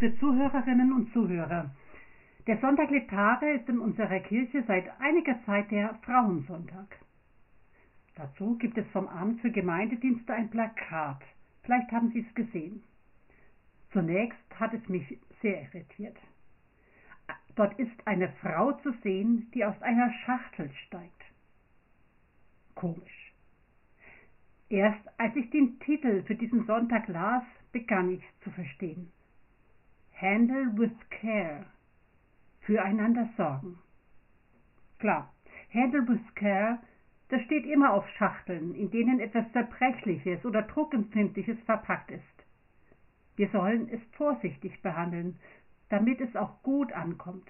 liebe Zuhörerinnen und Zuhörer. Der Sonntag Letare ist in unserer Kirche seit einiger Zeit der Frauensonntag. Dazu gibt es vom Amt für Gemeindedienste ein Plakat. Vielleicht haben Sie es gesehen. Zunächst hat es mich sehr irritiert. Dort ist eine Frau zu sehen, die aus einer Schachtel steigt. Komisch. Erst als ich den Titel für diesen Sonntag las, begann ich zu verstehen. Handle with care. Füreinander sorgen. Klar, Handle with care, das steht immer auf Schachteln, in denen etwas Zerbrechliches oder Druckempfindliches verpackt ist. Wir sollen es vorsichtig behandeln, damit es auch gut ankommt.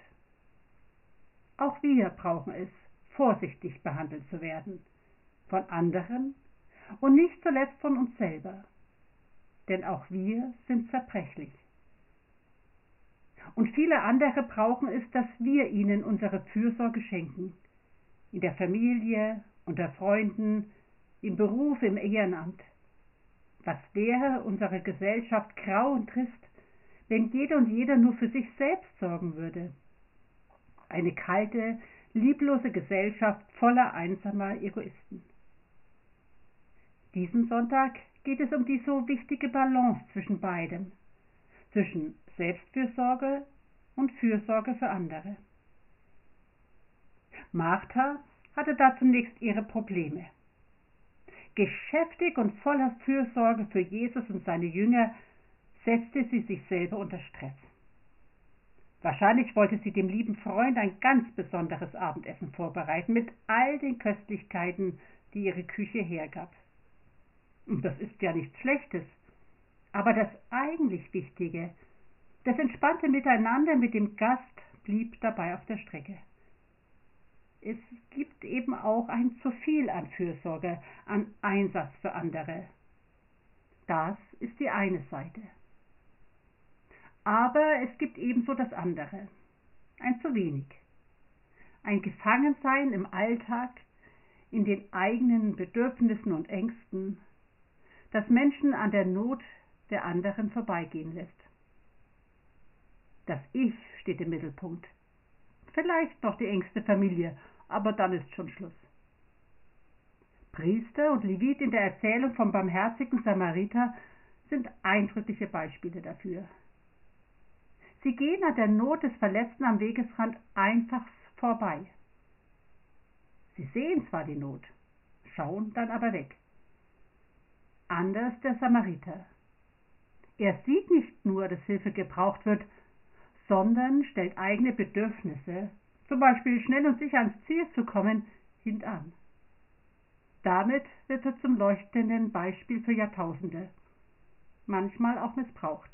Auch wir brauchen es, vorsichtig behandelt zu werden, von anderen und nicht zuletzt von uns selber, denn auch wir sind zerbrechlich. Und viele andere brauchen es, dass wir ihnen unsere Fürsorge schenken, in der Familie, unter Freunden, im Beruf, im Ehrenamt. Was wäre unsere Gesellschaft grau und trist, wenn jeder und jeder nur für sich selbst sorgen würde? Eine kalte, lieblose Gesellschaft voller einsamer Egoisten. Diesen Sonntag geht es um die so wichtige Balance zwischen beidem, zwischen Selbstfürsorge und Fürsorge für andere. Martha hatte da zunächst ihre Probleme. Geschäftig und voller Fürsorge für Jesus und seine Jünger setzte sie sich selber unter Stress. Wahrscheinlich wollte sie dem lieben Freund ein ganz besonderes Abendessen vorbereiten mit all den Köstlichkeiten, die ihre Küche hergab. Und das ist ja nichts Schlechtes. Aber das eigentlich Wichtige, das entspannte Miteinander mit dem Gast blieb dabei auf der Strecke. Es gibt eben auch ein zu viel an Fürsorge, an Einsatz für andere. Das ist die eine Seite. Aber es gibt ebenso das andere, ein zu wenig. Ein Gefangensein im Alltag, in den eigenen Bedürfnissen und Ängsten, das Menschen an der Not der anderen vorbeigehen lässt. Das Ich steht im Mittelpunkt. Vielleicht noch die engste Familie, aber dann ist schon Schluss. Priester und Levit in der Erzählung vom barmherzigen Samariter sind eindrückliche Beispiele dafür. Sie gehen an der Not des Verletzten am Wegesrand einfach vorbei. Sie sehen zwar die Not, schauen dann aber weg. Anders der Samariter. Er sieht nicht nur, dass Hilfe gebraucht wird, sondern stellt eigene Bedürfnisse, zum Beispiel schnell und sicher ans Ziel zu kommen, hintan. Damit wird er zum leuchtenden Beispiel für Jahrtausende, manchmal auch missbraucht.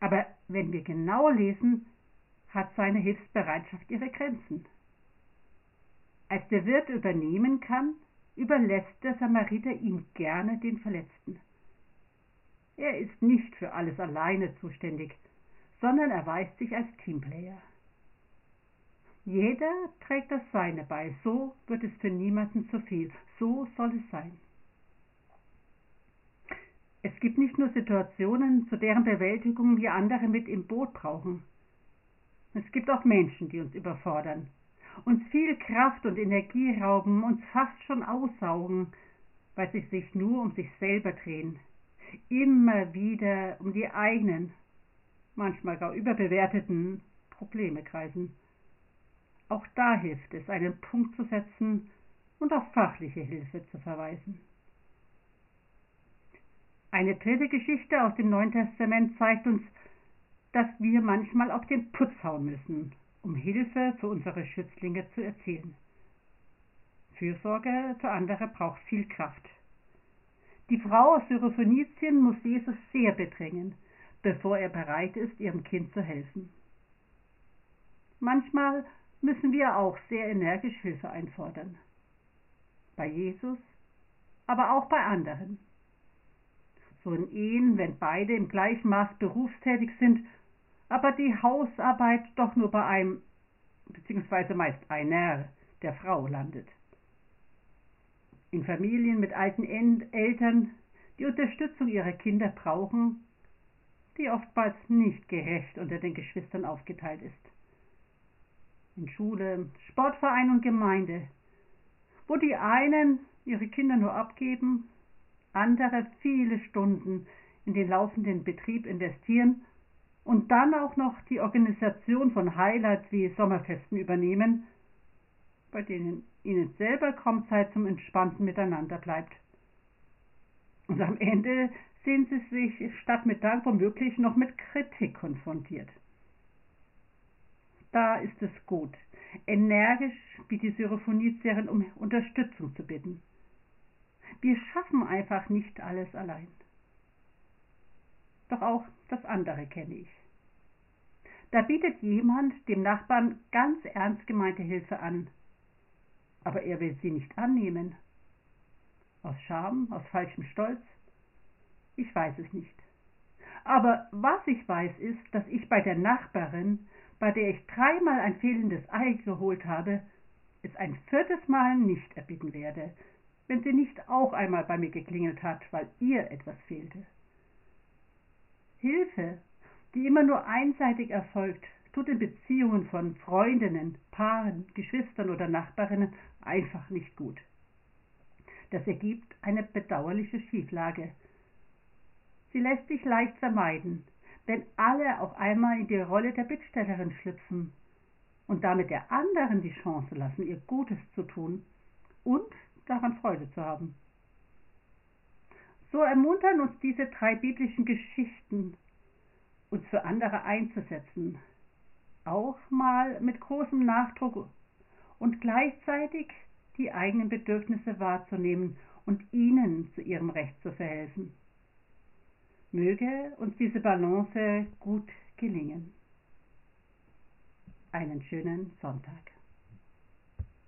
Aber wenn wir genau lesen, hat seine Hilfsbereitschaft ihre Grenzen. Als der Wirt übernehmen kann, überlässt der Samariter ihm gerne den Verletzten. Er ist nicht für alles alleine zuständig, sondern erweist sich als Teamplayer. Jeder trägt das Seine bei, so wird es für niemanden zu viel, so soll es sein. Es gibt nicht nur Situationen, zu deren Bewältigung wir andere mit im Boot brauchen. Es gibt auch Menschen, die uns überfordern, uns viel Kraft und Energie rauben, uns fast schon aussaugen, weil sie sich nur um sich selber drehen, immer wieder um die eigenen manchmal gar überbewerteten Probleme kreisen. Auch da hilft es, einen Punkt zu setzen und auf fachliche Hilfe zu verweisen. Eine dritte Geschichte aus dem Neuen Testament zeigt uns, dass wir manchmal auf den Putz hauen müssen, um Hilfe für unsere Schützlinge zu erzielen. Fürsorge für andere braucht viel Kraft. Die Frau aus Syrophonizien muss Jesus sehr bedrängen, bevor er bereit ist, ihrem Kind zu helfen. Manchmal müssen wir auch sehr energisch Hilfe einfordern. Bei Jesus, aber auch bei anderen. So in Ehen, wenn beide im gleichen Maß berufstätig sind, aber die Hausarbeit doch nur bei einem, beziehungsweise meist einer, der Frau landet. In Familien mit alten Eltern, die Unterstützung ihrer Kinder brauchen die oftmals nicht gerecht unter den Geschwistern aufgeteilt ist. In Schule, Sportverein und Gemeinde, wo die einen ihre Kinder nur abgeben, andere viele Stunden in den laufenden Betrieb investieren und dann auch noch die Organisation von Highlights wie Sommerfesten übernehmen, bei denen ihnen selber kaum Zeit zum entspannten Miteinander bleibt. Und am Ende sehen sie sich statt mit Dank womöglich noch mit Kritik konfrontiert. Da ist es gut, energisch wie die Syrophoniezierin um Unterstützung zu bitten. Wir schaffen einfach nicht alles allein. Doch auch das andere kenne ich. Da bietet jemand dem Nachbarn ganz ernst gemeinte Hilfe an, aber er will sie nicht annehmen. Aus Scham, aus falschem Stolz? Ich weiß es nicht. Aber was ich weiß, ist, dass ich bei der Nachbarin, bei der ich dreimal ein fehlendes Ei geholt habe, es ein viertes Mal nicht erbitten werde, wenn sie nicht auch einmal bei mir geklingelt hat, weil ihr etwas fehlte. Hilfe, die immer nur einseitig erfolgt, tut in Beziehungen von Freundinnen, Paaren, Geschwistern oder Nachbarinnen einfach nicht gut. Das ergibt eine bedauerliche Schieflage. Sie lässt sich leicht vermeiden, wenn alle auf einmal in die Rolle der Bittstellerin schlüpfen und damit der anderen die Chance lassen, ihr Gutes zu tun und daran Freude zu haben. So ermuntern uns diese drei biblischen Geschichten, uns für andere einzusetzen, auch mal mit großem Nachdruck und gleichzeitig die eigenen Bedürfnisse wahrzunehmen und ihnen zu ihrem Recht zu verhelfen. Möge uns diese Balance gut gelingen. Einen schönen Sonntag.